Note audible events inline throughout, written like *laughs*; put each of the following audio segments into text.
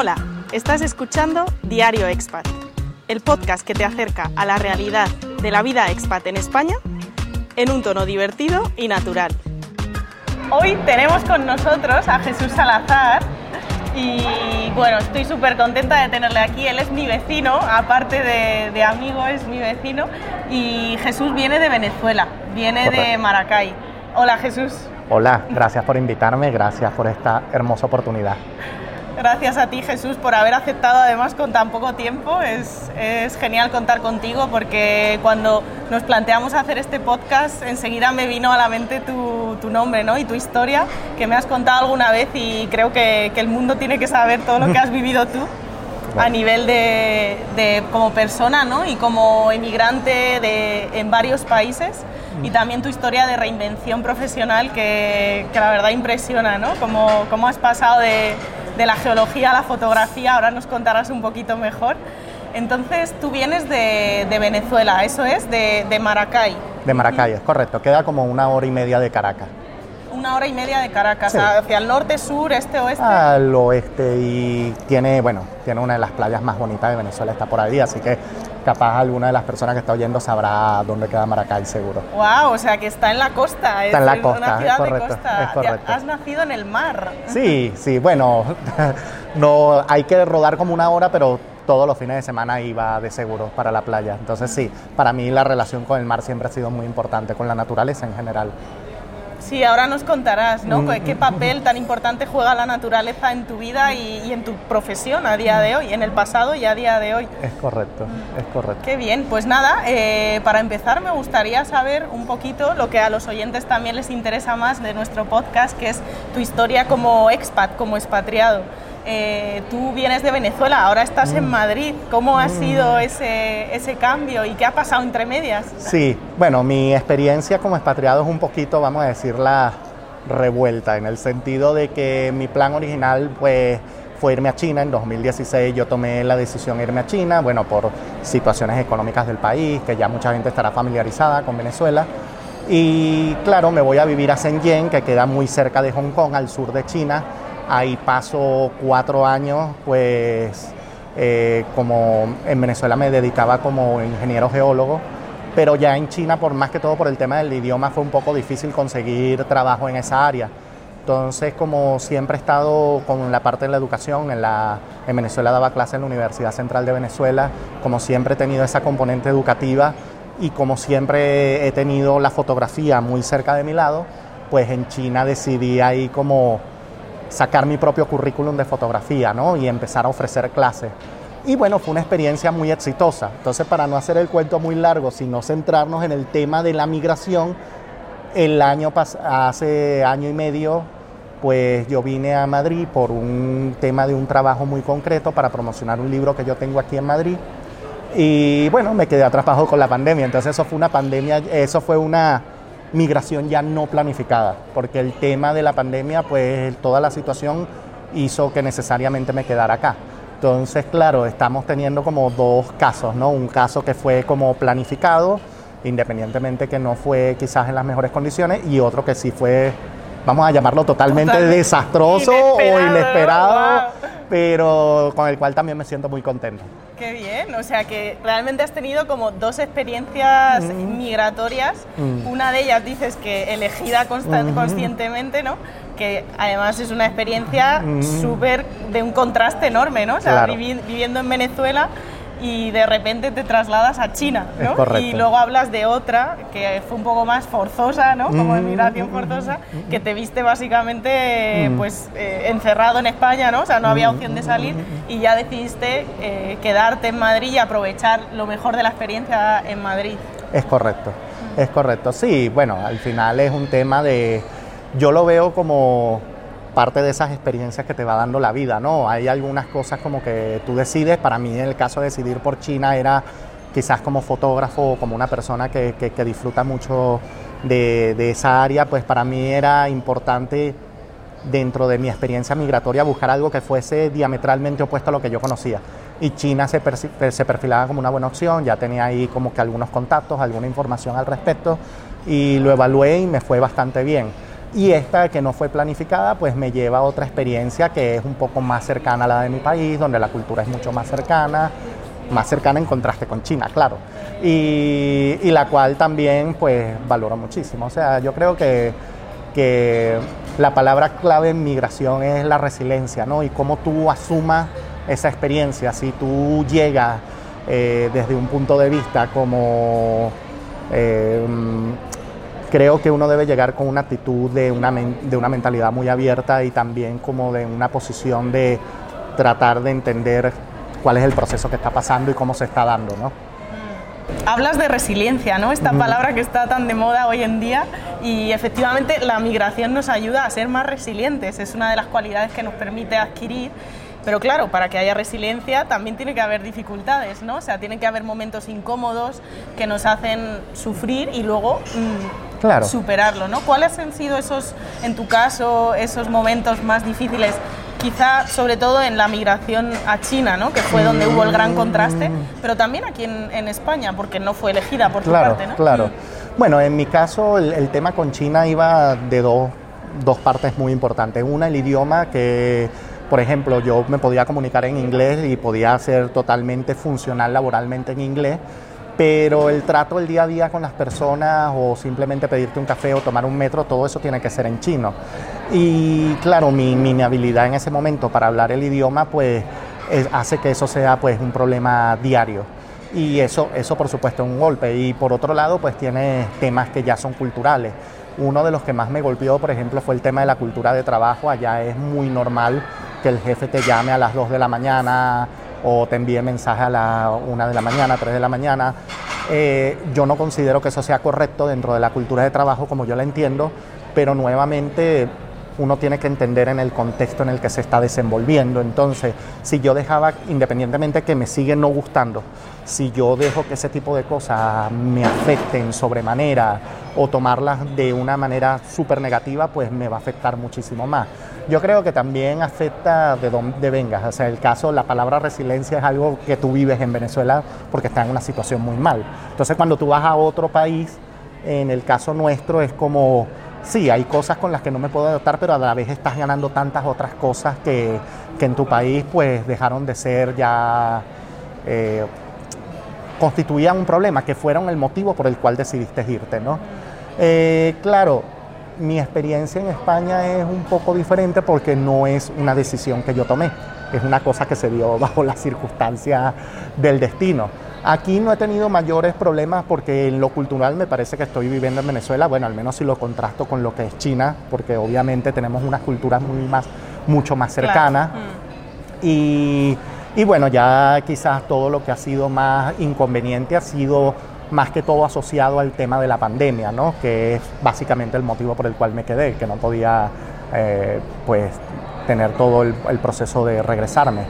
Hola, estás escuchando Diario Expat, el podcast que te acerca a la realidad de la vida expat en España en un tono divertido y natural. Hoy tenemos con nosotros a Jesús Salazar y bueno, estoy súper contenta de tenerle aquí. Él es mi vecino, aparte de, amigo, es mi vecino y Jesús viene de Venezuela, viene de Maracay. Hola Jesús. Hola, gracias por invitarme, gracias por esta hermosa oportunidad. Gracias a ti Jesús por haber aceptado además con tan poco tiempo. Es, genial contar contigo porque cuando nos planteamos hacer este podcast enseguida me vino a la mente tu, nombre ¿no? y tu historia que me has contado alguna vez y creo que, el mundo tiene que saber todo lo que has *laughs* vivido tú a nivel de, como persona ¿no? y como emigrante de, en varios países y también tu historia de reinvención profesional que, que la verdad impresiona, ¿no? Cómo, cómo has pasado de de la geología a la fotografía, ahora nos contarás un poquito mejor. Entonces, tú vienes de, Venezuela, ¿eso es? De, Maracay. De Maracay, es correcto. Queda como una hora y media de Caracas. Una hora y media de Caracas, hacia el norte, sur, este, oeste. Al oeste y tiene, bueno, tiene una de las playas más bonitas de Venezuela, está por ahí, así que capaz alguna de las personas que está oyendo sabrá dónde queda Maracay, seguro. Wow, o sea que está en la costa. Está en la costa, una ciudad correcto, de costa. Has nacido en el mar. Sí, sí, bueno, *laughs* no hay que rodar como una hora, pero todos los fines de semana iba de seguro para la playa. Entonces sí, para mí la relación con el mar siempre ha sido muy importante, con la naturaleza en general. Sí, ahora nos contarás, ¿no? Mm. ¿Qué papel tan importante juega la naturaleza en tu vida y, en tu profesión a día de hoy, en el pasado y a día de hoy? Es correcto, es correcto. Qué bien, pues nada, eh, para empezar me gustaría saber un poquito lo que a los oyentes también les interesa más de nuestro podcast, que es tu historia como expat, como expatriado. Eh, tú vienes de Venezuela, ahora estás en mm. Madrid. ¿Cómo ha mm. sido ese, ese cambio y qué ha pasado entre medias? Sí, bueno, mi experiencia como expatriado es un poquito, vamos a decirla, revuelta, en el sentido de que mi plan original, pues fue irme a China. En 2016 yo tomé la decisión de irme a China, bueno, por situaciones económicas del país, que ya mucha gente estará familiarizada con Venezuela. Y claro, me voy a vivir a Shenzhen, que queda muy cerca de Hong Kong, al sur de China Ahí paso cuatro años, pues eh, como en Venezuela me dedicaba como ingeniero geólogo, pero ya en China, por más que todo por el tema del idioma, fue un poco difícil conseguir trabajo en esa área. Entonces, como siempre he estado con la parte de la educación, en, la, en Venezuela daba clase en la Universidad Central de Venezuela, como siempre he tenido esa componente educativa y como siempre he tenido la fotografía muy cerca de mi lado, pues en China decidí ahí como sacar mi propio currículum de fotografía ¿no? y empezar a ofrecer clases. Y bueno, fue una experiencia muy exitosa. Entonces, para no hacer el cuento muy largo, sino centrarnos en el tema de la migración, el año hace año y medio, pues yo vine a Madrid por un tema de un trabajo muy concreto para promocionar un libro que yo tengo aquí en Madrid. Y bueno, me quedé atrapado con la pandemia. Entonces, eso fue una pandemia, eso fue una migración ya no planificada, porque el tema de la pandemia, pues toda la situación hizo que necesariamente me quedara acá. Entonces, claro, estamos teniendo como dos casos, ¿no? Un caso que fue como planificado, independientemente que no fue quizás en las mejores condiciones, y otro que sí fue, vamos a llamarlo totalmente desastroso o inesperado, pero con el cual también me siento muy contento. Qué bien, o sea que realmente has tenido como dos experiencias mm. migratorias. Mm. Una de ellas dices que elegida mm. conscientemente, ¿no? Que además es una experiencia súper de un contraste enorme, ¿no? O sea, viviendo en Venezuela y de repente te trasladas a China, ¿no? Y luego hablas de otra que fue un poco más forzosa, ¿no? Como emigración forzosa, que te viste básicamente pues eh, encerrado en España, ¿no? O sea, no había opción de salir y ya decidiste eh, quedarte en Madrid y aprovechar lo mejor de la experiencia en Madrid. Es correcto, es correcto. Sí, bueno, al final es un tema de... Yo lo veo como parte de esas experiencias que te va dando la vida, ¿no? Hay algunas cosas como que tú decides, para mí en el caso de decidir por China era quizás como fotógrafo o como una persona que, disfruta mucho de, esa área, pues para mí era importante dentro de mi experiencia migratoria buscar algo que fuese diametralmente opuesto a lo que yo conocía. Y China se perfilaba como una buena opción, ya tenía ahí como que algunos contactos, alguna información al respecto y lo evalué y me fue bastante bien Y esta que no fue planificada, pues me lleva a otra experiencia que es un poco más cercana a la de mi país, donde la cultura es mucho más cercana, más cercana en contraste con China, claro. Y, la cual también pues valoro muchísimo. O sea, yo creo que, que la palabra clave en migración es la resiliencia, ¿no? Y cómo tú asumas esa experiencia, si tú llegas eh, desde un punto de vista como... Eh, creo que uno debe llegar con una actitud de una, de una mentalidad muy abierta y también como de una posición de tratar de entender cuál es el proceso que está pasando y cómo se está dando, ¿no? Hablas de resiliencia, ¿no? Esta palabra que está tan de moda hoy en día y efectivamente la migración nos ayuda a ser más resilientes, es una de las cualidades que nos permite adquirir. Pero claro, para que haya resiliencia también tiene que haber dificultades, ¿no? O sea, tiene que haber momentos incómodos que nos hacen sufrir y luego mm, superarlo, ¿no? ¿Cuáles han sido esos, en tu caso, esos momentos más difíciles quizá sobre todo en la migración a China, ¿no? que fue donde hubo el gran contraste, pero también aquí en, España, porque no fue elegida por tu parte. ¿no? Claro, mm. Bueno, en mi caso el, tema con China iba de dos, dos partes muy importantes. Una, el idioma que por ejemplo, yo me podía comunicar en inglés y podía ser totalmente funcional laboralmente en inglés, pero el trato el día a día con las personas o simplemente pedirte un café o tomar un metro, todo eso tiene que ser en chino. Y claro, mi, mi habilidad en ese momento para hablar el idioma pues hace que eso sea pues un problema diario. Y eso, eso por supuesto es un golpe. Y por otro lado pues tiene temas que ya son culturales. Uno de los que más me golpeó, por ejemplo, fue el tema de la cultura de trabajo. Allá es muy normal que el jefe te llame a las 2 de la mañana o te envíe mensaje a la 1 de la mañana, 3 de la mañana. Eh, yo no considero que eso sea correcto dentro de la cultura de trabajo como yo la entiendo, pero nuevamente uno tiene que entender en el contexto en el que se está desenvolviendo. Entonces, si yo dejaba, independientemente que me sigue no gustando, si yo dejo que ese tipo de cosas me afecten sobremanera o tomarlas de una manera súper negativa, pues me va a afectar muchísimo más. Yo creo que también afecta de dónde vengas. O sea, el caso, la palabra resiliencia es algo que tú vives en Venezuela porque estás en una situación muy mal. Entonces, cuando tú vas a otro país, en el caso nuestro es como, sí, hay cosas con las que no me puedo adaptar, pero a la vez estás ganando tantas otras cosas que, en tu país pues dejaron de ser ya... Eh, constituían un problema, que fueron el motivo por el cual decidiste irte, ¿no? Eh, claro, mi experiencia en España es un poco diferente porque no es una decisión que yo tomé, es una cosa que se dio *laughs* bajo las circunstancias del destino. Aquí no he tenido mayores problemas porque en lo cultural me parece que estoy viviendo en Venezuela, bueno, al menos si lo contrasto con lo que es China, porque obviamente tenemos unas culturas muy más, mucho más cercanas. Mm. Y, y bueno, ya quizás todo lo que ha sido más inconveniente ha sido más que todo asociado al tema de la pandemia, ¿no? que es básicamente el motivo por el cual me quedé, que no podía eh, pues, tener todo el, proceso de regresarme.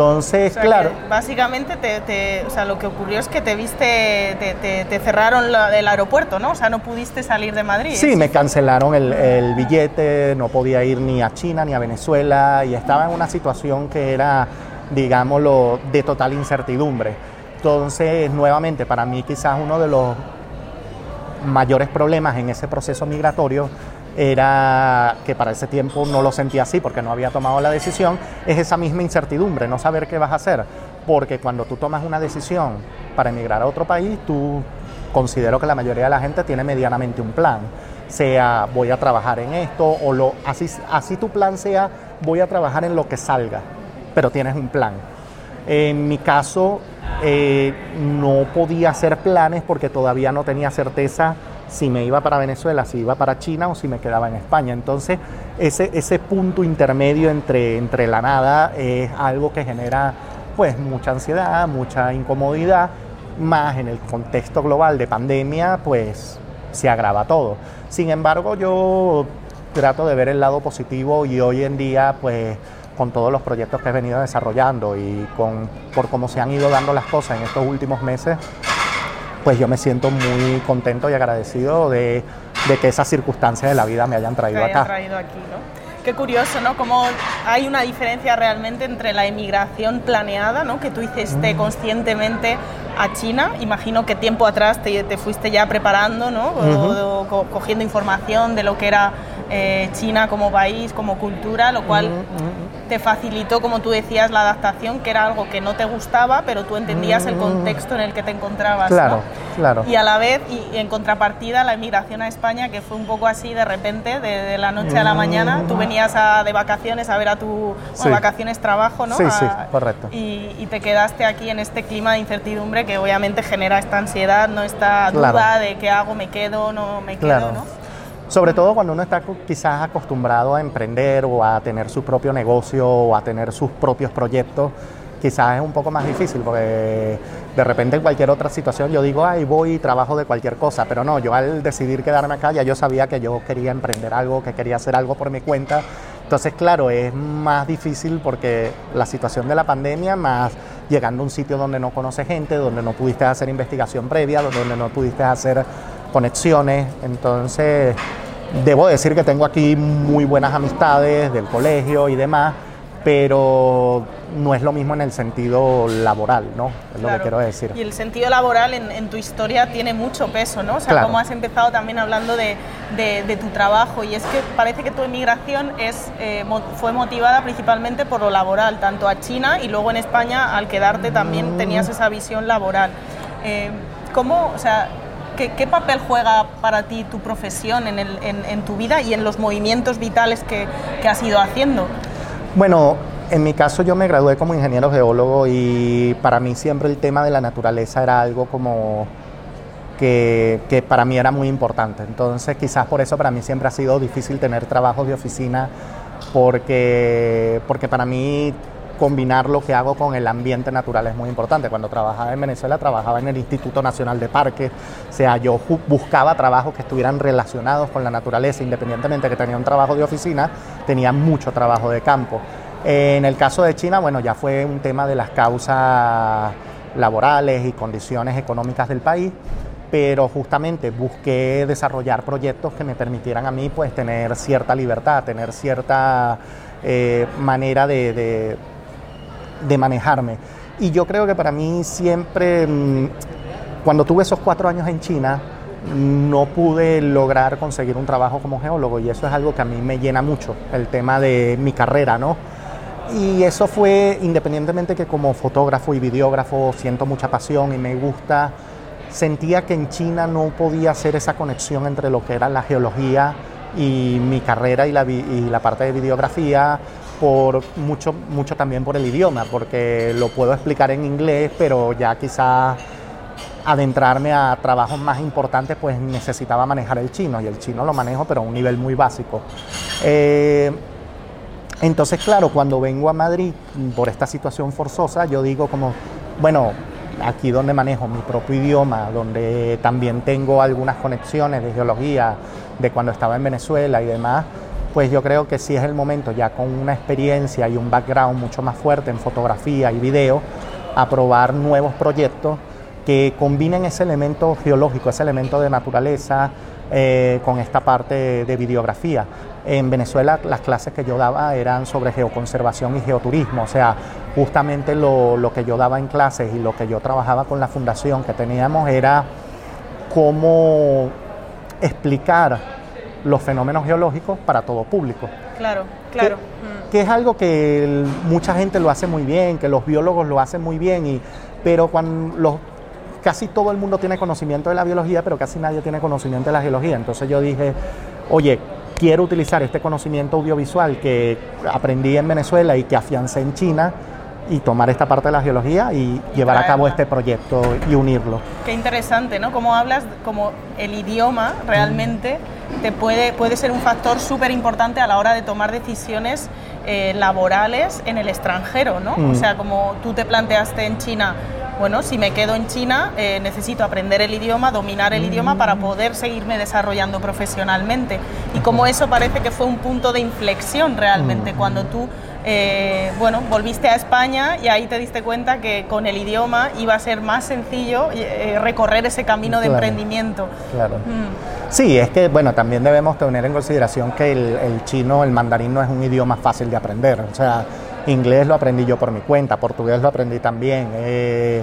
Entonces, claro. Básicamente, te, o sea, lo que ocurrió es que te viste, te, te, cerraron el aeropuerto, ¿no? O sea, no pudiste salir de Madrid. Sí, me cancelaron el, el, billete, no podía ir ni a China ni a Venezuela y estaba en una situación que era, digámoslo, de total incertidumbre. Entonces, nuevamente, para mí quizás uno de los mayores problemas en ese proceso migratorio era que para ese tiempo no lo sentía así porque no había tomado la decisión, es esa misma incertidumbre, no saber qué vas a hacer, porque cuando tú tomas una decisión para emigrar a otro país, tú considero que la mayoría de la gente tiene medianamente un plan, sea voy a trabajar en esto o lo así así tu plan sea voy a trabajar en lo que salga, pero tienes un plan. En mi caso, eh, no podía hacer planes porque todavía no tenía certeza si me iba para Venezuela, si iba para China o si me quedaba en España. Entonces, ese, punto intermedio entre, entre la nada es algo que genera pues mucha ansiedad, mucha incomodidad, más en el contexto global de pandemia, pues se agrava todo. Sin embargo, yo trato de ver el lado positivo y hoy en día, pues con todos los proyectos que he venido desarrollando y con, por cómo se han ido dando las cosas en estos últimos meses, pues yo me siento muy contento y agradecido de, que esas circunstancias de la vida me hayan traído acá. Traído aquí, ¿no? Qué curioso, ¿no? Cómo hay una diferencia realmente entre la emigración planeada, ¿no? Que tú hiciste mm. conscientemente a China. Imagino que tiempo atrás te, fuiste ya preparando, ¿no? cogiendo información de lo que era eh, China como país, como cultura, lo cual te facilitó, como tú decías, la adaptación, que era algo que no te gustaba, pero tú entendías el contexto en el que te encontrabas. Claro, claro. Y a la vez, y, en contrapartida, la emigración a España, que fue un poco así de repente, de, la noche a la mañana, tú venías a, de vacaciones a ver a tu vacaciones trabajo, ¿no? Sí, sí, correcto. Y, te quedaste aquí en este clima de incertidumbre que obviamente genera esta ansiedad, no esta duda de qué hago, me quedo, no me quedo, ¿no? Sobre todo cuando uno está quizás acostumbrado a emprender o a tener su propio negocio o a tener sus propios proyectos, quizás es un poco más difícil porque de repente en cualquier otra situación yo digo, ay, voy y trabajo de cualquier cosa, pero no, yo al decidir quedarme acá ya yo sabía que yo quería emprender algo, que quería hacer algo por mi cuenta. Entonces, claro, es más difícil porque la situación de la pandemia, más llegando a un sitio donde no conoces gente, donde no pudiste hacer investigación previa, donde no pudiste hacer conexiones, entonces Debo decir que tengo aquí muy buenas amistades del colegio y demás, pero no es lo mismo en el sentido laboral, ¿no? Es lo que quiero decir. Y el sentido laboral en, tu historia tiene mucho peso, ¿no? O sea, como has empezado también hablando de, tu trabajo, y es que parece que tu emigración es, eh, fue motivada principalmente por lo laboral, tanto a China y luego en España, al quedarte también tenías esa visión laboral. Eh, ¿Cómo, o sea, ¿Qué, papel juega para ti tu profesión en, tu vida y en los movimientos vitales que, has ido haciendo? Bueno, en mi caso yo me gradué como ingeniero geólogo y para mí siempre el tema de la naturaleza era algo como que, que, para mí era muy importante. Entonces quizás por eso para mí siempre ha sido difícil tener trabajos de oficina porque, porque para mí combinar lo que hago con el ambiente natural es muy importante. Cuando trabajaba en Venezuela trabajaba en el Instituto Nacional de Parques, o sea, yo buscaba trabajos que estuvieran relacionados con la naturaleza, independientemente de que tenía un trabajo de oficina, tenía mucho trabajo de campo. En el caso de China, bueno, ya fue un tema de las causas laborales y condiciones económicas del país, pero justamente busqué desarrollar proyectos que me permitieran a mí pues tener cierta libertad, tener cierta eh, manera de, de manejarme. Y yo creo que para mí siempre, mm, cuando tuve esos cuatro años en China, no pude lograr conseguir un trabajo como geólogo y eso es algo que a mí me llena mucho, el tema de mi carrera, ¿no? Y eso fue independientemente que como fotógrafo y videógrafo siento mucha pasión y me gusta, sentía que en China no podía hacer esa conexión entre lo que era la geología y mi carrera y la, y la parte de videografía, por mucho, mucho también por el idioma, porque lo puedo explicar en inglés, pero ya quizás adentrarme a trabajos más importantes, pues necesitaba manejar el chino, y el chino lo manejo, pero a un nivel muy básico. Eh, entonces, claro, cuando vengo a Madrid por esta situación forzosa, yo digo como, bueno, aquí donde manejo mi propio idioma, donde también tengo algunas conexiones de geología de cuando estaba en Venezuela y demás, pues yo creo que sí es el momento, ya con una experiencia y un background mucho más fuerte en fotografía y video, a probar nuevos proyectos que combinen ese elemento geológico, ese elemento de naturaleza, eh, con esta parte de videografía. En Venezuela las clases que yo daba eran sobre geoconservación y geoturismo, o sea, justamente lo, lo que yo daba en clases y lo que yo trabajaba con la fundación que teníamos era cómo explicar los fenómenos geológicos para todo público. Claro, claro. Que, es algo que mucha gente lo hace muy bien, que los biólogos lo hacen muy bien, y, pero cuando los, casi todo el mundo tiene conocimiento de la biología, pero casi nadie tiene conocimiento de la geología. Entonces yo dije, oye, quiero utilizar este conocimiento audiovisual que aprendí en Venezuela y que afiancé en China y tomar esta parte de la geología y, llevar a cabo este proyecto y unirlo. Qué interesante, ¿no? Como hablas, como el idioma realmente te puede, puede ser un factor súper importante a la hora de tomar decisiones eh, laborales en el extranjero, ¿no? O mm. sea, como tú te planteaste en China, bueno, si me quedo en China, eh, necesito aprender el idioma, dominar el idioma para mm. poder seguirme desarrollando profesionalmente. Y como eso parece que fue un punto de inflexión realmente, mm. cuando tú eh, bueno, volviste a España y ahí te diste cuenta que con el idioma iba a ser más sencillo eh, recorrer ese camino de emprendimiento. Claro. Mm. Sí, es que, bueno, también debemos tener en consideración que el, chino, el mandarín no es un idioma fácil de aprender. O sea, inglés lo aprendí yo por mi cuenta, portugués lo aprendí también. Eh,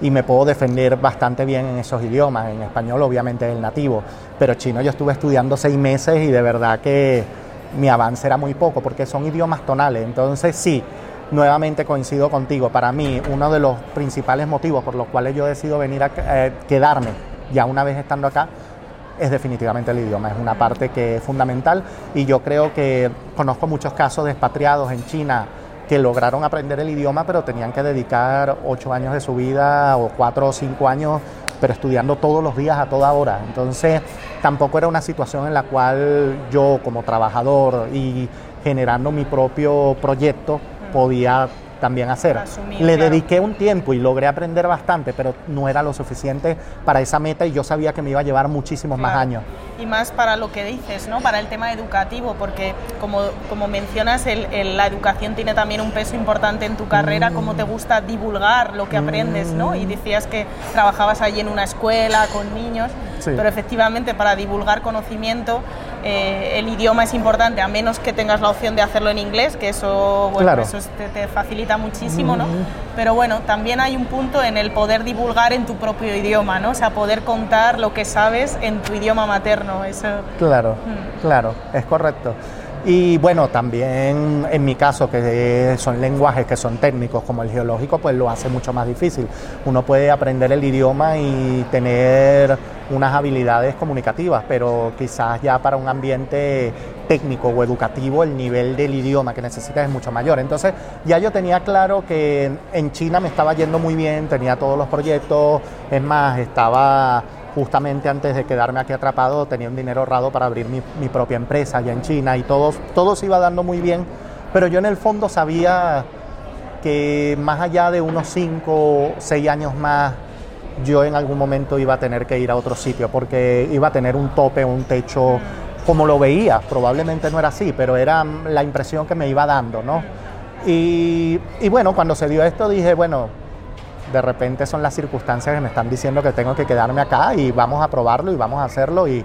y me puedo defender bastante bien en esos idiomas. En español obviamente es el nativo, pero chino yo estuve estudiando seis meses y de verdad que mi avance era muy poco porque son idiomas tonales. Entonces sí, nuevamente coincido contigo. Para mí uno de los principales motivos por los cuales yo decido venir a eh, quedarme ya una vez estando acá es definitivamente el idioma, es una parte que es fundamental y yo creo que conozco muchos casos de expatriados en China que lograron aprender el idioma pero tenían que dedicar ocho años de su vida o cuatro o cinco años pero estudiando todos los días a toda hora. Entonces tampoco era una situación en la cual yo como trabajador y generando mi propio proyecto podía también hacer. Le dediqué un tiempo y logré aprender bastante, pero no era lo suficiente para esa meta y yo sabía que me iba a llevar muchísimos más años. Y más para lo que dices, ¿no? Para el tema educativo, porque como, como mencionas, el, la educación tiene también un peso importante en tu carrera, cómo te gusta divulgar lo que aprendes, ¿no? Y decías que trabajabas allí en una escuela con niños, pero efectivamente para divulgar conocimiento eh, el idioma es importante, a menos que tengas la opción de hacerlo en inglés, que eso, bueno, eso te, facilita muchísimo, ¿no? Pero bueno, también hay un punto en el poder divulgar en tu propio idioma, ¿no? O sea, poder contar lo que sabes en tu idioma materno. Eso... Claro, mm. claro, es correcto. Y bueno, también en mi caso, que son lenguajes que son técnicos como el geológico, pues lo hace mucho más difícil. Uno puede aprender el idioma y tener unas habilidades comunicativas, pero quizás ya para un ambiente técnico o educativo el nivel del idioma que necesitas es mucho mayor. Entonces ya yo tenía claro que en China me estaba yendo muy bien, tenía todos los proyectos, es más, estaba justamente antes de quedarme aquí atrapado tenía un dinero ahorrado para abrir mi, propia empresa allá en China y todo, todo se iba dando muy bien, pero yo en el fondo sabía que más allá de unos 5 o 6 años más, yo en algún momento iba a tener que ir a otro sitio porque iba a tener un tope, un techo, como lo veía, probablemente no era así, pero era la impresión que me iba dando, ¿no? Y, y bueno, cuando se dio esto dije, bueno, de repente son las circunstancias que me están diciendo que tengo que quedarme acá y vamos a probarlo y vamos a hacerlo y,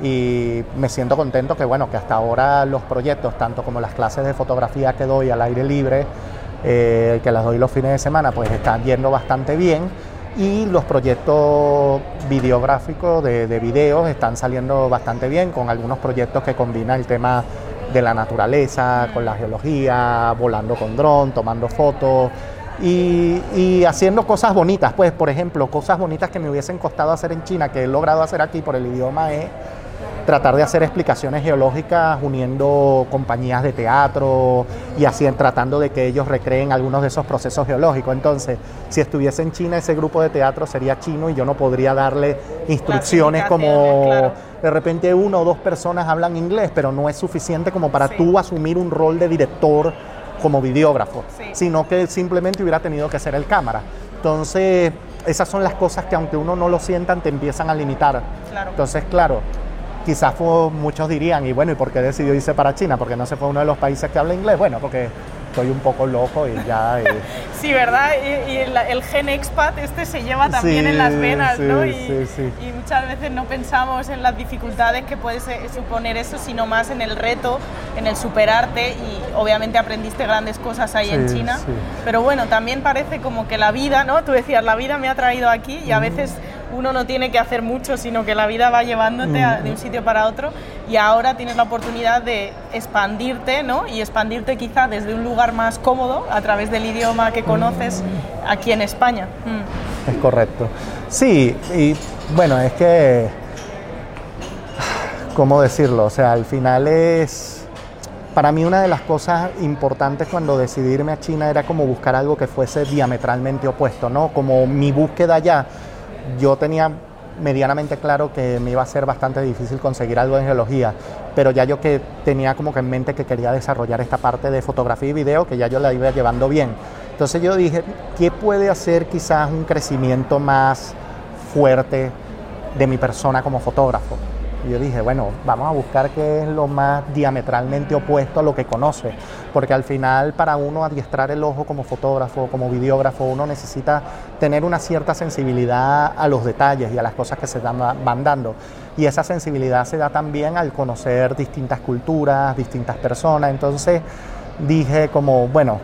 me siento contento que bueno, que hasta ahora los proyectos, tanto como las clases de fotografía que doy al aire libre, eh, que las doy los fines de semana, pues están yendo bastante bien y los proyectos videográficos de, de videos están saliendo bastante bien con algunos proyectos que combinan el tema de la naturaleza, con la geología, volando con dron, tomando fotos y, haciendo cosas bonitas. Pues, por ejemplo, cosas bonitas que me hubiesen costado hacer en China, que he logrado hacer aquí por el idioma, es tratar de hacer explicaciones geológicas uniendo compañías de teatro y así tratando de que ellos recreen algunos de esos procesos geológicos. Entonces, si estuviese en China, ese grupo de teatro sería chino y yo no podría darle instrucciones como de repente una o dos personas hablan inglés, pero no es suficiente como para tú asumir un rol de director como videógrafo, sino que simplemente hubiera tenido que ser el cámara. Entonces, esas son las cosas que aunque uno no lo sientan, te empiezan a limitar. Entonces, claro, quizás muchos dirían, y bueno, ¿y por qué decidió irse para China? Porque no se fue uno de los países que habla inglés. Bueno, porque estoy un poco loco y ya... *laughs* sí, ¿verdad? Y, el, gen expat este se lleva también en las venas, ¿no? Y, y, muchas veces no pensamos en las dificultades que puede suponer eso, sino más en el reto, en el superarte y obviamente aprendiste grandes cosas ahí en China. Pero bueno, también parece como que la vida, ¿no? Tú decías, la vida me ha traído aquí y a veces uno no tiene que hacer mucho, sino que la vida va llevándote de un sitio para otro y ahora tienes la oportunidad de expandirte, ¿no? Y expandirte quizá desde un lugar más cómodo a través del idioma que conoces aquí en España. Mm. Es correcto. Sí, y bueno, es que, ¿cómo decirlo? O sea, al final es... Para mí una de las cosas importantes cuando decidí irme a China era como buscar algo que fuese diametralmente opuesto, ¿no? Como mi búsqueda allá yo tenía medianamente claro que me iba a ser bastante difícil conseguir algo en geología, pero ya yo que tenía como que en mente que quería desarrollar esta parte de fotografía y video, que ya yo la iba llevando bien. Entonces yo dije, ¿qué puede hacer quizás un crecimiento más fuerte de mi persona como fotógrafo? Y yo dije, bueno, vamos a buscar qué es lo más diametralmente opuesto a lo que conoce, porque al final para uno adiestrar el ojo como fotógrafo, como videógrafo, uno necesita tener una cierta sensibilidad a los detalles y a las cosas que se van dando. Y esa sensibilidad se da también al conocer distintas culturas, distintas personas. Entonces dije como, bueno,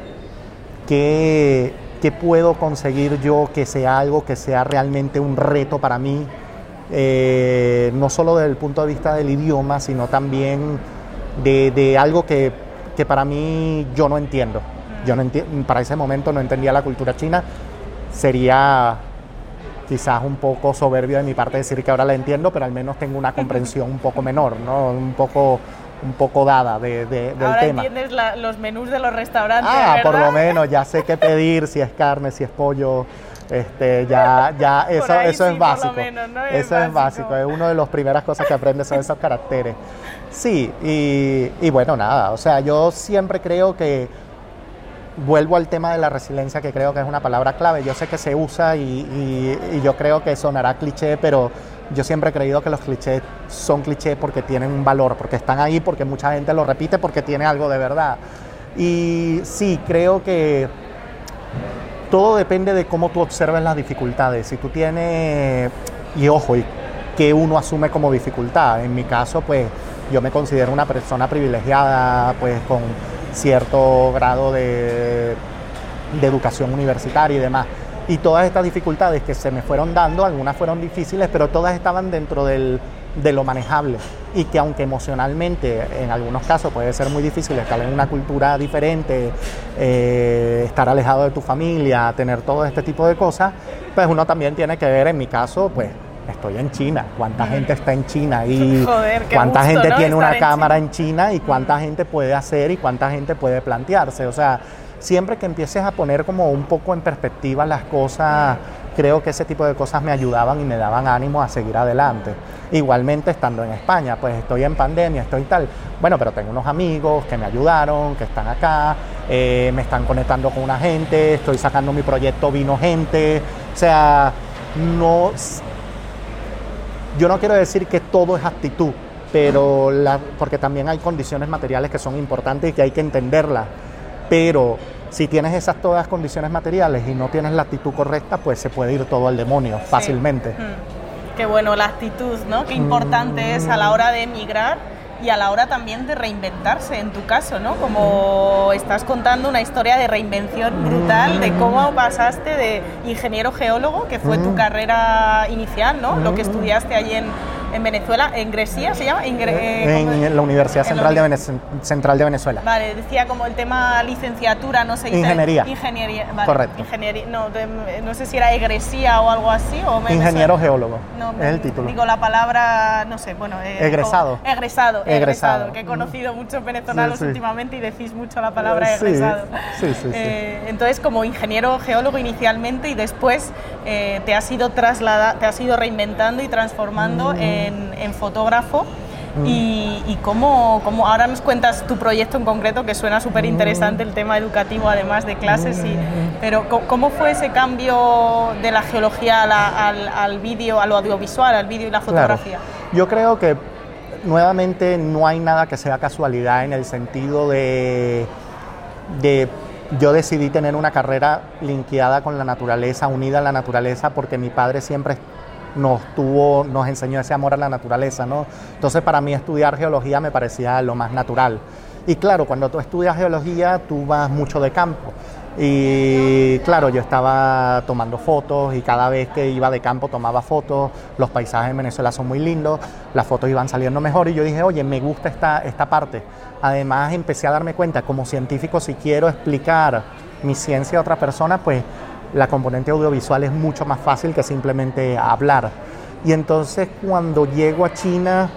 ¿qué, qué puedo conseguir yo que sea algo que sea realmente un reto para mí, eh, no solo desde el punto de vista del idioma, sino también de, algo que, que, para mí yo no entiendo. Yo no para ese momento no entendía la cultura china. Sería quizás un poco soberbio de mi parte decir que ahora la entiendo, pero al menos tengo una comprensión un poco menor, ¿no? Un poco un poco dada de, del Ahora tema. entiendes los menús de los restaurantes. Ah, por lo menos ya sé qué pedir, si es carne, si es pollo. Este, ya, ya, *laughs* eso, eso es básico. Eso es básico. Es una de las primeras cosas que aprendes son esos caracteres. Sí, y, y bueno, nada. O sea, yo siempre creo que vuelvo al tema de la resiliencia, que creo que es una palabra clave. Yo sé que se usa y, y yo creo que sonará cliché, pero yo siempre he creído que los clichés son clichés porque tienen un valor, porque están ahí, porque mucha gente lo repite, porque tiene algo de verdad. Y sí, creo que todo depende de cómo tú observes las dificultades. Si tú tienes, y ojo, y que uno asume como dificultad. En mi caso, pues yo me considero una persona privilegiada, pues con cierto grado de, de educación universitaria y demás y todas estas dificultades que se me fueron dando, algunas fueron difíciles, pero todas estaban dentro del, de lo manejable y que aunque emocionalmente en algunos casos puede ser muy difícil estar en una cultura diferente, eh, estar alejado de tu familia, tener todo este tipo de cosas, pues uno también tiene que ver, en mi caso, pues estoy en China, cuánta gente está en China y *laughs* cuánta gente tiene una cámara en China y cuánta gente puede hacer y cuánta gente puede plantearse, o sea, siempre que empieces a poner como un poco en perspectiva las cosas, creo que ese tipo de cosas me ayudaban y me daban ánimo a seguir adelante. Igualmente estando en España, pues estoy en pandemia, estoy tal, bueno, pero tengo unos amigos que me ayudaron, que están acá, eh, me están conectando con una gente, estoy sacando mi proyecto Vino Gente, o sea, no, yo no quiero decir que todo es actitud, pero porque también hay condiciones materiales que son importantes y que hay que entenderlas, pero si tienes esas todas condiciones materiales y no tienes la actitud correcta, pues se puede ir todo al demonio fácilmente. Mm. Qué bueno, la actitud, ¿no? Qué importante es a la hora de emigrar y a la hora también de reinventarse, en tu caso, ¿no? Como estás contando una historia de reinvención brutal, de cómo pasaste de ingeniero geólogo, que fue tu mm. carrera inicial, ¿no? Lo que mm. estudiaste allí en, en Venezuela, en Grecia se llama. en, la Universidad Central, de Central de Venezuela. Vale, decía como el tema licenciatura, no sé. Ingeniería. Ingeniería, vale. Correcto. Ingeniería, no, no sé si era egresía o algo así. O Ingeniero geólogo. No, es el título. Digo la palabra, no sé, bueno. Eh, egresado. egresado. egresado. Que he conocido muchos venezolanos últimamente y decís mucho la palabra egresado. Sí, sí, sí. Eh, entonces, como ingeniero geólogo inicialmente y después eh, te has ido trasladando, te has ido reinventando y transformando en en, fotógrafo. Mm. Y, cómo, cómo, ahora nos cuentas tu proyecto en concreto, que suena súper interesante el tema educativo, además de clases, y, pero ¿cómo fue ese cambio de la geología al, al vídeo, a lo audiovisual, al vídeo y la fotografía? Yo creo que nuevamente no hay nada que sea casualidad en el sentido de, de yo decidí tener una carrera linkeada con la naturaleza, unida a la naturaleza, porque mi padre siempre nos tuvo, nos enseñó ese amor a la naturaleza, ¿no? Entonces para mí estudiar geología me parecía lo más natural. Y claro, cuando tú estudias geología, tú vas mucho de campo. Y claro, yo estaba tomando fotos y cada vez que iba de campo tomaba fotos. Los paisajes en Venezuela son muy lindos, las fotos iban saliendo mejor y yo dije, oye, me gusta esta, esta parte. Además empecé a darme cuenta, como científico, si quiero explicar mi ciencia a otra persona, pues la componente audiovisual es mucho más fácil que simplemente hablar. Y entonces cuando llego a China,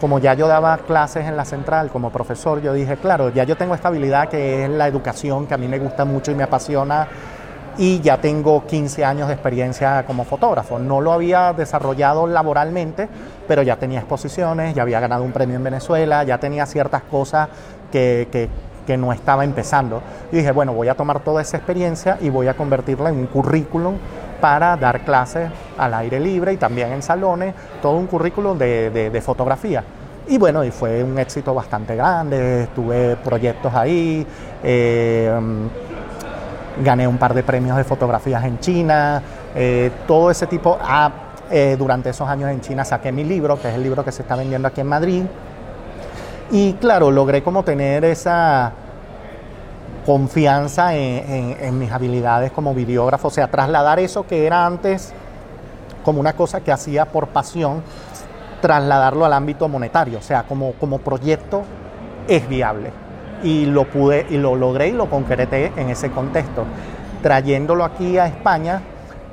como ya yo daba clases en la central como profesor, yo dije, claro, ya yo tengo esta habilidad que es la educación, que a mí me gusta mucho y me apasiona, y ya tengo 15 años de experiencia como fotógrafo. No lo había desarrollado laboralmente, pero ya tenía exposiciones, ya había ganado un premio en Venezuela, ya tenía ciertas cosas que, que que no estaba empezando. Y dije, bueno, voy a tomar toda esa experiencia y voy a convertirla en un currículum para dar clases al aire libre y también en salones, todo un currículum de, fotografía. Y bueno, y fue un éxito bastante grande, tuve proyectos ahí, eh, gané un par de premios de fotografías en China, eh, todo ese tipo. Ah, eh, durante esos años en China saqué mi libro, que es el libro que se está vendiendo aquí en Madrid, y claro, logré como tener esa, confianza en, mis habilidades como videógrafo, o sea, trasladar eso que era antes como una cosa que hacía por pasión, trasladarlo al ámbito monetario, o sea, como, como proyecto es viable. Y lo pude, y lo logré y lo concreté en ese contexto. Trayéndolo aquí a España,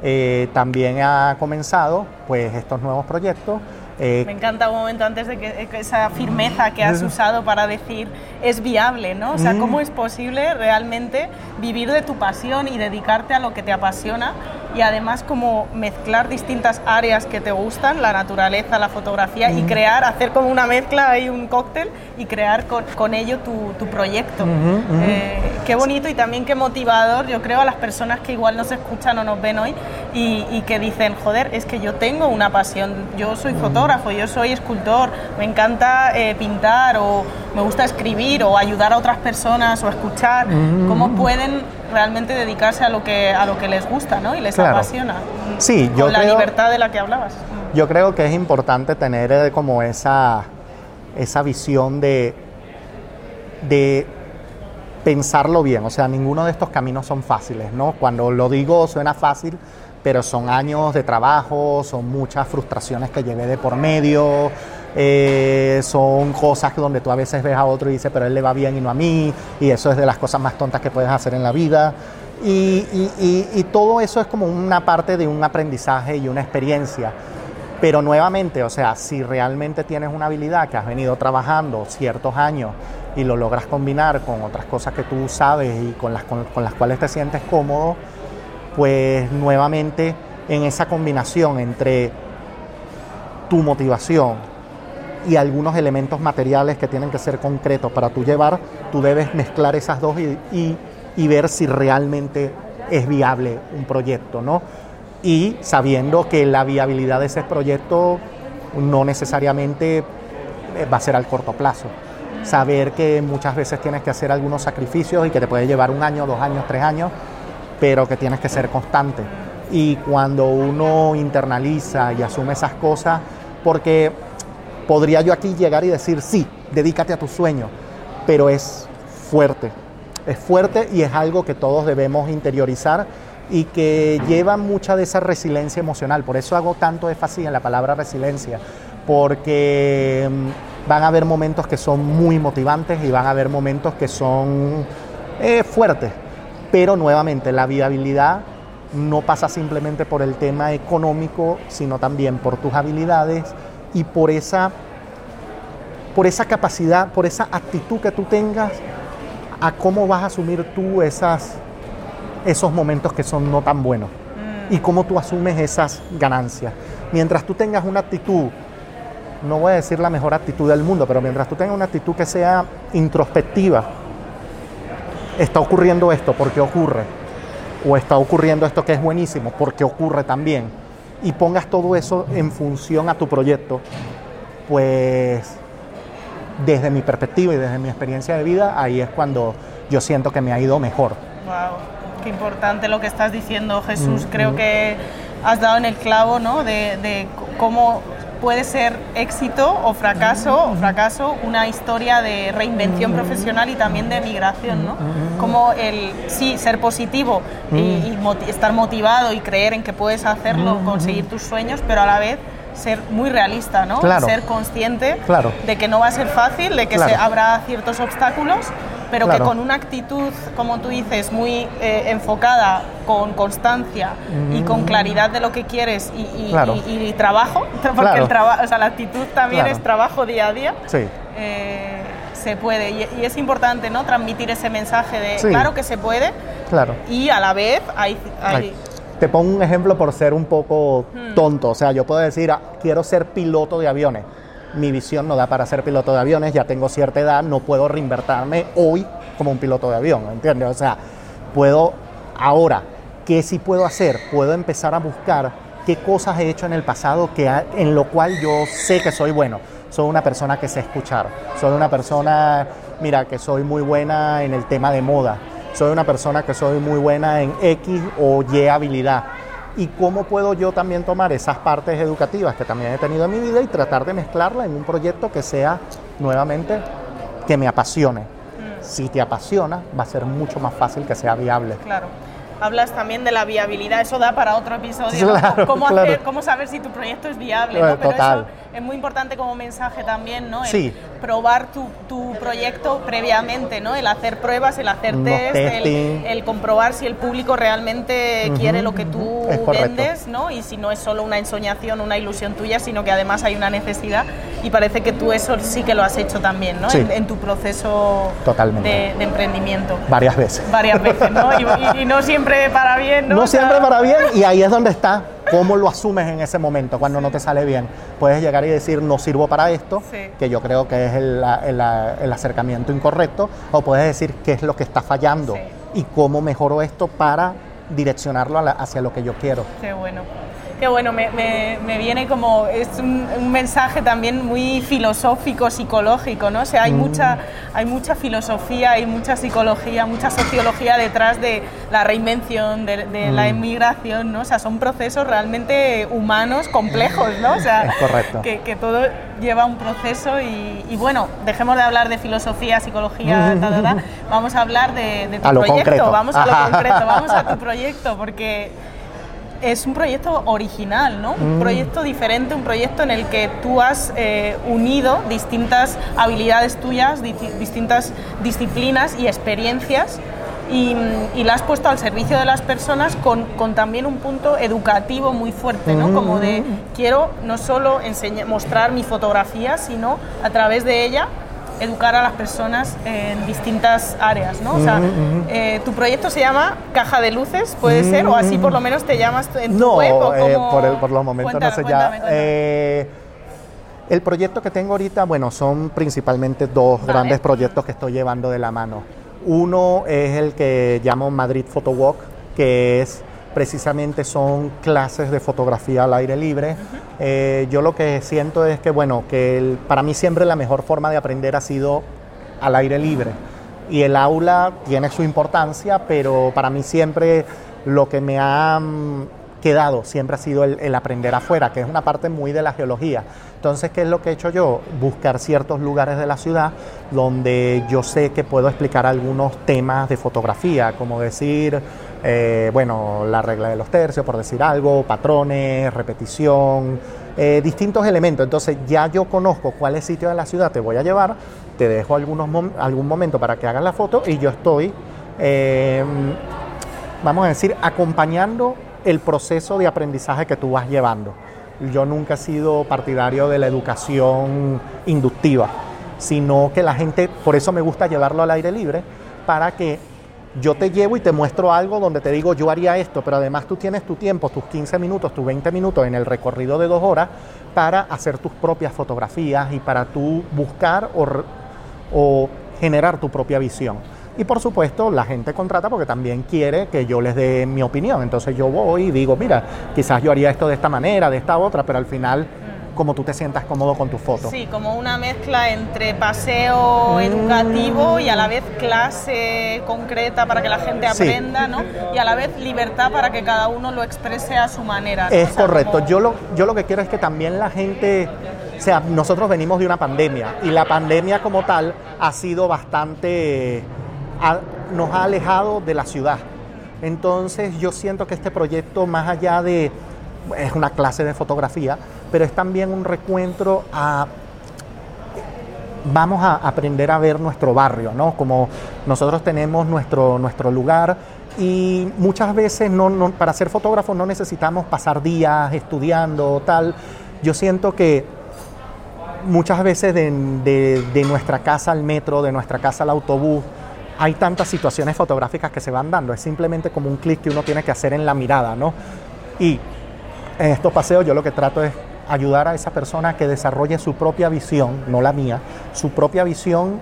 eh, también ha comenzado pues estos nuevos proyectos eh, Me encanta un momento antes de que, esa firmeza que has usado para decir es viable, ¿no? O sea, ¿cómo es posible realmente vivir de tu pasión y dedicarte a lo que te apasiona y además como mezclar distintas áreas que te gustan, la naturaleza, la fotografía y crear, hacer como una mezcla y un cóctel y crear con, ello tu, proyecto. Eh, qué bonito y también qué motivador, yo creo, a las personas que igual nos escuchan o nos ven hoy y, que dicen, joder, es que yo tengo una pasión, yo soy fotógrafo, yo soy escultor, me encanta eh, pintar o me gusta escribir o ayudar a otras personas o escuchar, cómo pueden realmente dedicarse a lo que, a lo que les gusta ¿no? y les apasiona. Sí, yo Con la libertad de la que hablabas. Yo creo que es importante tener eh, como esa, esa visión de, de pensarlo bien. O sea, ninguno de estos caminos son fáciles, ¿no? Cuando lo digo suena fácil, pero son años de trabajo, son muchas frustraciones que llevé de por medio, eh, son cosas donde tú a veces ves a otro y dices, pero él le va bien y no a mí, y eso es de las cosas más tontas que puedes hacer en la vida. Y, y, todo eso es como una parte de un aprendizaje y una experiencia. Pero nuevamente, o sea, si realmente tienes una habilidad que has venido trabajando ciertos años y lo logras combinar con otras cosas que tú sabes y con las, con las cuales te sientes cómodo, pues nuevamente en esa combinación entre tu motivación, y algunos elementos materiales que tienen que ser concretos para tú llevar, tú debes mezclar esas dos y, y, ver si realmente es viable un proyecto, ¿no? Y sabiendo que la viabilidad de ese proyecto no necesariamente eh, va a ser al corto plazo. Saber que muchas veces tienes que hacer algunos sacrificios y que te puede llevar un año, dos años, tres años, pero que tienes que ser constante. Y cuando uno internaliza y asume esas cosas, porque podría yo aquí llegar y decir, sí, dedícate a tu sueño, pero es fuerte, es fuerte y es algo que todos debemos interiorizar y que lleva mucha de esa resiliencia emocional. Por eso hago tanto énfasis en la palabra resiliencia, porque mm, van a haber momentos que son muy motivantes y van a haber momentos que son eh, fuertes, pero nuevamente la viabilidad no pasa simplemente por el tema económico, sino también por tus habilidades, y por esa, por esa capacidad, por esa actitud que tú tengas a cómo vas a asumir tú esas, esos momentos que son no tan buenos mm. y cómo tú asumes esas ganancias. Mientras tú tengas una actitud, no voy a decir la mejor actitud del mundo, pero mientras tú tengas una actitud que sea introspectiva, está ocurriendo esto, ¿por qué ocurre? O está ocurriendo esto que es buenísimo, ¿por qué ocurre también? y pongas todo eso en función a tu proyecto, pues desde mi perspectiva y desde mi experiencia de vida, ahí es cuando yo siento que me ha ido mejor. Wow, qué importante lo que estás diciendo, Jesús. Mm, Creo mm. que has dado en el clavo, ¿no? De, de cómo puede ser éxito o fracaso, o fracaso una historia de reinvención profesional y también de migración, ¿no? Como el, sí, ser positivo y, estar motivado y creer en que puedes hacerlo, conseguir tus sueños, pero a la vez ser muy realista, ¿no? Ser consciente de que no va a ser fácil, de que se, habrá ciertos obstáculos, pero que con una actitud, como tú dices, muy eh, enfocada, con constancia y con claridad de lo que quieres y, trabajo, *laughs* porque el trabajo, o sea, la actitud también es trabajo día a día. Eh, se puede. Y, es importante no transmitir ese mensaje de claro que se puede claro. Y a la vez hay, te pongo un ejemplo por ser un poco hmm. tonto. O sea yo puedo decir ah, quiero ser piloto de aviones mi visión no da para ser piloto de aviones, ya tengo cierta edad, no puedo reinvertirme hoy como un piloto de avión, ¿entiendes? O sea, puedo ahora, ¿qué sí puedo hacer? Puedo empezar a buscar qué cosas he hecho en el pasado que, en lo cual yo sé que soy bueno. Soy una persona que sé escuchar, soy una persona, mira, que soy muy buena en el tema de moda, soy una persona que soy muy buena en X o Y habilidad y cómo puedo yo también tomar esas partes educativas que también he tenido en mi vida y tratar de mezclarla en un proyecto que sea nuevamente que me apasione. Si te apasiona, va a ser mucho más fácil que sea viable. Claro hablas también de la viabilidad, eso da para otro episodio, *laughs* ¿Cómo, cómo, saber si tu proyecto es viable, ¿no? pero eso es muy importante como mensaje también, ¿no? El probar tu, tu, proyecto previamente, ¿no? El hacer pruebas, el hacer test, el, comprobar si el público realmente quiere lo que tú vendes, ¿no? Y si no es solo una ensoñación, una ilusión tuya, sino que además hay una necesidad y parece que tú eso sí que lo has hecho también, ¿no? En, tu proceso De, emprendimiento. Varias veces. Varias veces, ¿no? y no siempre para bien, ¿no? No siempre para bien y ahí es donde está cómo lo asumes en ese momento cuando no te sale bien. Puedes llegar y decir no sirvo para esto, que yo creo que es el, acercamiento incorrecto, o puedes decir qué es lo que está fallando y cómo mejoro esto para direccionarlo hacia lo que yo quiero. Qué bueno. Qué bueno, me, me, viene como, es un, mensaje también muy filosófico, psicológico, ¿no? O sea, hay, mm. mucha, hay mucha filosofía, hay mucha psicología, mucha sociología detrás de la reinvención, de, la mm. emigración, ¿no? O sea, son procesos realmente humanos, complejos, ¿no? O sea, correcto. Que, que, todo lleva un proceso y, bueno, dejemos de hablar de filosofía, psicología, *laughs* vamos a hablar de, tu proyecto, vamos a lo concreto, vamos a tu *laughs* proyecto, porque es un proyecto original, ¿no? Un mm. proyecto diferente, un proyecto en el que tú has eh, unido distintas habilidades tuyas, distintas disciplinas y experiencias y, la has puesto al servicio de las personas con, también un punto educativo muy fuerte, ¿no? Como de mm. quiero no solo mostrar mi fotografía, sino a través de ella educar a las personas en distintas áreas, ¿no? O sea, eh, tu proyecto se llama Caja de Luces, puede ser, o así por lo menos te llamas en tu web. ¿o eh, por, el, por los momentos no se llama. Eh, el proyecto que tengo ahorita, bueno, son principalmente dos grandes proyectos que estoy llevando de la mano. Uno es el que llamo Madrid Photo Walk, que es precisamente son clases de fotografía al aire libre. Eh, yo lo que siento es que, bueno, que para mí siempre la mejor forma de aprender ha sido al aire libre. Y el aula tiene su importancia, pero para mí siempre lo que me ha mm, quedado siempre ha sido el, aprender afuera, que es una parte muy de la geología. Entonces, ¿qué es lo que he hecho yo? Buscar ciertos lugares de la ciudad donde yo sé que puedo explicar algunos temas de fotografía, como decir, eh, bueno, la regla de los tercios, por decir algo, patrones, repetición, eh, distintos elementos. Entonces ya yo conozco cuál es sitio de la ciudad te voy a llevar, te dejo algunos algún momento para que hagas la foto y yo estoy, em, vamos a decir, acompañando el proceso de aprendizaje que tú vas llevando. Yo nunca he sido partidario de la educación inductiva, sino que la gente, por eso me gusta llevarlo al aire libre, para que yo te llevo y te muestro algo donde te digo yo haría esto, pero además tú tienes tu tiempo, tus 15 minutos, tus 20 minutos en el recorrido de dos horas para hacer tus propias fotografías y para tú buscar o, generar tu propia visión. Y por supuesto, la gente contrata porque también quiere que yo les dé mi opinión. Entonces yo voy y digo, mira, quizás yo haría esto de esta manera, de esta otra, pero al final como tú te sientas cómodo con tu foto. Sí, como una mezcla entre paseo educativo y a la vez clase concreta para que la gente aprenda, ¿no? Y a la vez libertad para que cada uno lo exprese a su manera. Es correcto. Yo, lo, yo lo que quiero es que también la gente... O sea, nosotros venimos de una pandemia y la pandemia como tal ha sido bastante... nos ha alejado de la ciudad. Entonces yo siento que este proyecto, más allá de... es una clase de fotografía, pero es también un recuentro a vamos a aprender a ver nuestro barrio, ¿no? Como nosotros tenemos nuestro, nuestro lugar y muchas veces no, para ser fotógrafo no necesitamos pasar días estudiando tal. Yo siento que muchas veces de, de, nuestra casa al metro, de nuestra casa al autobús, hay tantas situaciones fotográficas que se van dando. Es simplemente como un clic que uno tiene que hacer en la mirada, ¿no? Y en estos paseos yo lo que trato es ayudar a esa persona que desarrolle su propia visión, no la mía, su propia visión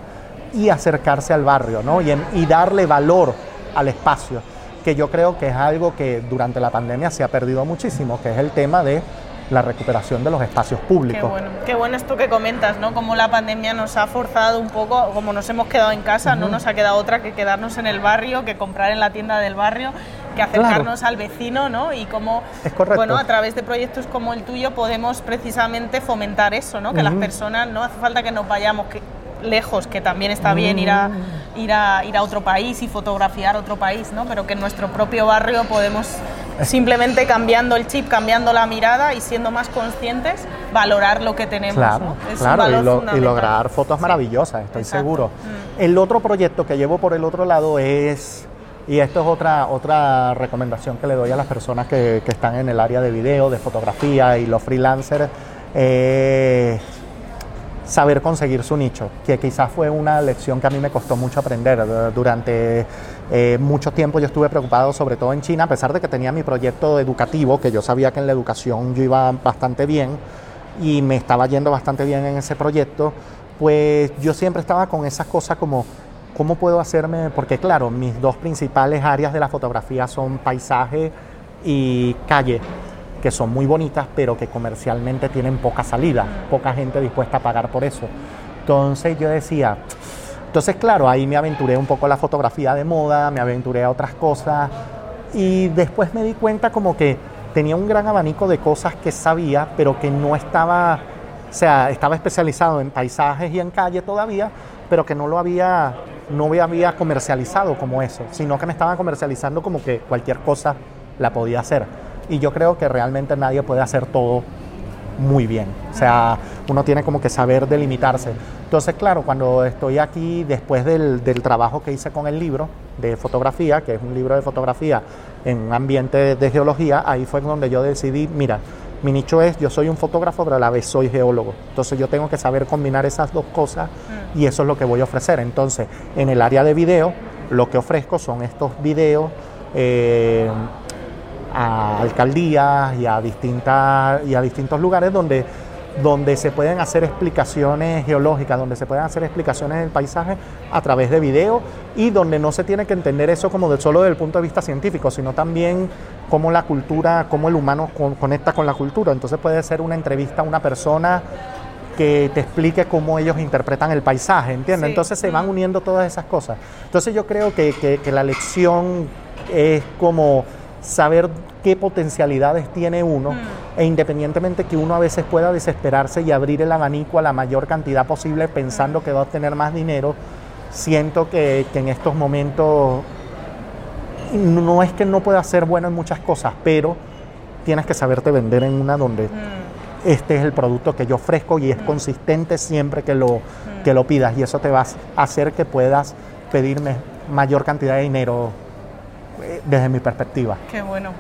y acercarse al barrio, ¿no? Y, darle valor al espacio, que yo creo que es algo que durante la pandemia se ha perdido muchísimo, que es el tema de la recuperación de los espacios públicos. Qué bueno, qué bueno esto que comentas, ¿no? Como la pandemia nos ha forzado un poco, como nos hemos quedado en casa, no nos ha quedado otra que quedarnos en el barrio, que comprar en la tienda del barrio que acercarnos al vecino, ¿no? Y cómo, bueno, a través de proyectos como el tuyo podemos precisamente fomentar eso, ¿no? Que las personas, no hace falta que nos vayamos, que lejos, que también está bien ir a, ir a, ir a otro país y fotografiar otro país, ¿no? pero que en nuestro propio barrio podemos simplemente cambiando el chip, cambiando la mirada y siendo más conscientes, valorar lo que tenemos. Claro, claro y, lograr fotos maravillosas, estoy seguro. Mm. El otro proyecto que llevo por el otro lado es, y esto es otra, otra recomendación que le doy a las personas que, que están en el área de video, de fotografía y los freelancers, eh, saber conseguir su nicho, que quizás fue una lección que a mí me costó mucho aprender. Durante eh, mucho tiempo yo estuve preocupado, sobre todo en China, a pesar de que tenía mi proyecto educativo, que yo sabía que en la educación yo iba bastante bien y me estaba yendo bastante bien en ese proyecto, pues yo siempre estaba con esas cosas como, ¿cómo puedo hacerme? Porque claro, mis dos principales áreas de la fotografía son paisaje y calle que son muy bonitas, pero que comercialmente tienen poca salida, poca gente dispuesta a pagar por eso. Entonces yo decía, entonces claro, ahí me aventuré un poco a la fotografía de moda, me aventuré a otras cosas y después me di cuenta como que tenía un gran abanico de cosas que sabía, pero que no estaba, o sea, estaba especializado en paisajes y en calle todavía, pero que no lo había, no había comercializado como eso, sino que me estaba comercializando como que cualquier cosa la podía hacer y yo creo que realmente nadie puede hacer todo muy bien. O sea, uno tiene como que saber delimitarse. Entonces, claro, cuando estoy aquí, después del, trabajo que hice con el libro de fotografía, que es un libro de fotografía en un ambiente de, geología, ahí fue donde yo decidí, mira, mi nicho es, yo soy un fotógrafo, pero a la vez soy geólogo. Entonces yo tengo que saber combinar esas dos cosas y eso es lo que voy a ofrecer. Entonces, en el área de video, lo que ofrezco son estos videos. Eh, a alcaldías y a, distintas, y a distintos lugares donde, donde se pueden hacer explicaciones geológicas, donde se pueden hacer explicaciones del paisaje a través de video y donde no se tiene que entender eso como de solo desde el punto de vista científico, sino también cómo la cultura, cómo el humano conecta con la cultura. Entonces puede ser una entrevista a una persona que te explique cómo ellos interpretan el paisaje, ¿entiendes? Entonces se van uniendo todas esas cosas. Entonces yo creo que, que, que la lección es como saber qué potencialidades tiene uno mm. e independientemente que uno a veces pueda desesperarse y abrir el abanico a la mayor cantidad posible pensando que va a obtener más dinero, siento que, en estos momentos no es que no pueda ser bueno en muchas cosas, pero tienes que saberte vender en una donde mm. este es el producto que yo ofrezco y es mm. consistente siempre que lo, que lo pidas y eso te va a hacer que puedas pedirme mayor cantidad de dinero desde mi perspectiva. Qué bueno.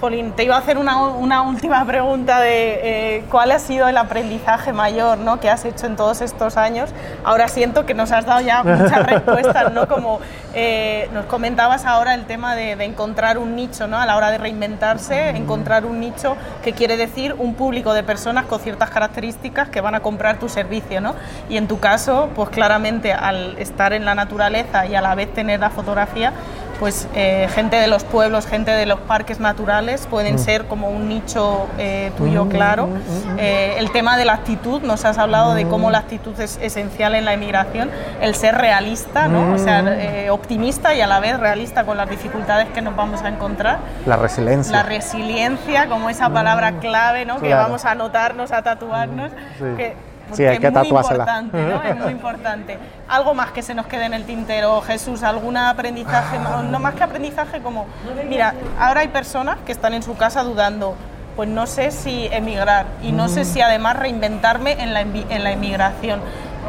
Jolín, te iba a hacer una, una última pregunta de eh, cuál ha sido el aprendizaje mayor ¿no? que has hecho en todos estos años. Ahora siento que nos has dado ya muchas *laughs* respuestas, ¿no? Como eh, nos comentabas ahora el tema de, encontrar un nicho, ¿no? A la hora de reinventarse, encontrar un nicho que quiere decir un público de personas con ciertas características que van a comprar tu servicio, ¿no? Y en tu caso, pues claramente al estar en la naturaleza y a la vez tener la fotografía, pues eh, gente de los pueblos, gente de los parques naturales pueden mm. ser como un nicho eh, tuyo mm, claro. Mm, eh, el tema de la actitud, nos has hablado de cómo la actitud es esencial en la emigración, el ser realista, ¿no? o sea, optimista y a la vez realista con las dificultades que nos vamos a encontrar. La resiliencia. La resiliencia como esa palabra clave, ¿no? Que vamos a anotarnos, a tatuarnos. Que, sí, hay que tatuársela. Es muy importante, ¿no? Es muy importante. Algo más que se nos quede en el tintero, Jesús, algún aprendizaje, no más que aprendizaje, como, mira, ahora hay personas que están en su casa dudando, pues no sé si emigrar y no sé si además reinventarme en la, en la emigración.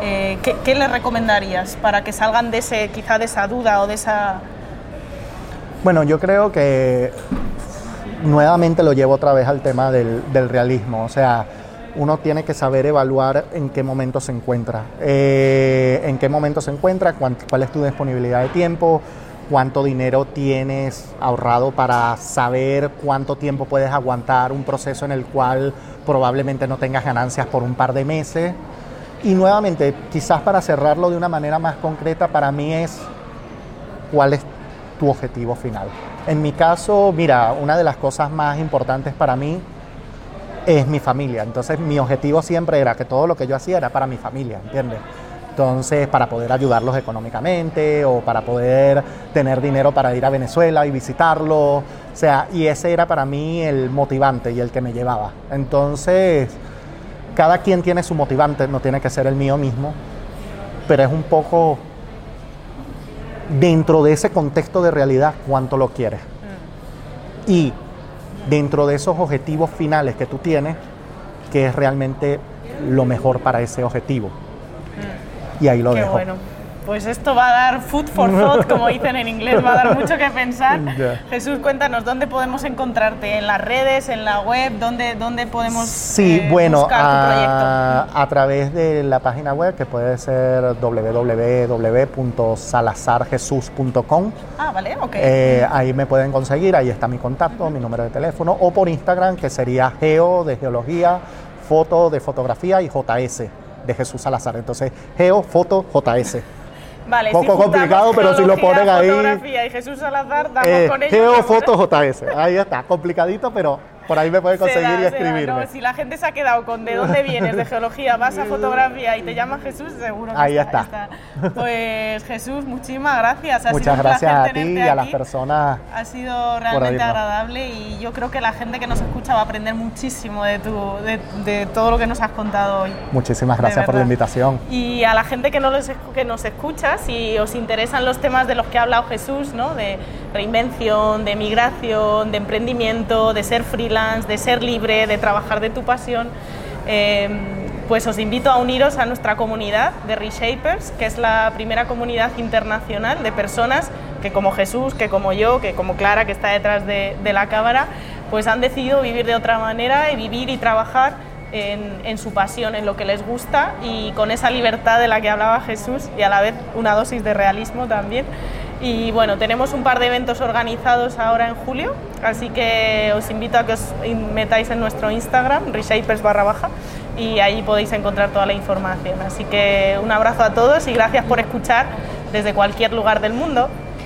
Eh, ¿qué, ¿qué, les recomendarías para que salgan de ese, quizá de esa duda o de esa... Bueno, yo creo que nuevamente lo llevo otra vez al tema del, del realismo, o sea, uno tiene que saber evaluar en qué momento se encuentra, eh, en qué momento se encuentra, cuál es tu disponibilidad de tiempo, cuánto dinero tienes ahorrado para saber cuánto tiempo puedes aguantar un proceso en el cual probablemente no tengas ganancias por un par de meses. Y nuevamente, quizás para cerrarlo de una manera más concreta, para mí es cuál es tu objetivo final. En mi caso, mira, una de las cosas más importantes para mí es mi familia. Entonces mi objetivo siempre era que todo lo que yo hacía era para mi familia, ¿entiendes? Entonces, para poder ayudarlos económicamente o para poder tener dinero para ir a Venezuela y visitarlo. O sea, y ese era para mí el motivante y el que me llevaba. Entonces, cada quien tiene su motivante, no tiene que ser el mío mismo. pero es un poco dentro de ese contexto de realidad cuánto lo quieres. Mm. Y dentro de esos objetivos finales que tú tienes, que es realmente lo mejor para ese objetivo. Y ahí lo Mm. Qué dejo. bueno. Pues esto va a dar food for *laughs* thought, como dicen en inglés, va a dar mucho que pensar. *laughs* Jesús, cuéntanos, ¿dónde podemos encontrarte? ¿En las redes, en la web? ¿Dónde, dónde podemos Sí, eh, bueno, buscar tu proyecto? a, a través de la página web que puede ser www.salazarjesus.com. Ah, vale, ok. Eh, ahí me pueden conseguir, ahí está mi contacto, mi número de teléfono, o por Instagram, que sería Geo de Geología, Foto de Fotografía y JS de Jesús Salazar. Entonces, Geo, Foto, JS. Vale, poco juntamos complicado, pero si lo ponen ahí- fotografía y Jesús Salazar, damos Eh, con ellos. *laughs* JS. Ahí está, complicadito, pero por ahí me pueden Se conseguir da, y escribirme. No, si la gente se ha quedado con de dónde vienes, de geología, vas a *laughs* fotografía y te llamas Jesús, seguro que Ahí está, está. está. Pues Jesús, muchísimas gracias. Ha Muchas gracias a ti y a las personas. Ha sido realmente agradable y yo creo que la gente que nos escucha va a aprender muchísimo de, tu, de, de todo lo que nos has contado hoy. Muchísimas gracias por la invitación. Y a la gente que, no los, que nos escucha, si os interesan los temas de los que ha hablado Jesús, ¿no? de reinvención, de migración, de emprendimiento, de ser freelance, de ser libre, de trabajar de tu pasión, eh, pues os invito a uniros a nuestra comunidad de Reshapers, que es la primera comunidad internacional de personas que como Jesús, que como yo, que como Clara, que está detrás de, la cámara, pues han decidido vivir de otra manera y vivir y trabajar en su pasión, en lo que les gusta y con esa libertad de la que hablaba Jesús y a la vez una dosis de realismo también. Y bueno, tenemos un par de eventos organizados ahora en julio, así que os invito a que os metáis en nuestro Instagram, reshapers barra baja, y ahí podéis encontrar toda la información. Así que un abrazo a todos y gracias por escuchar desde cualquier lugar del mundo.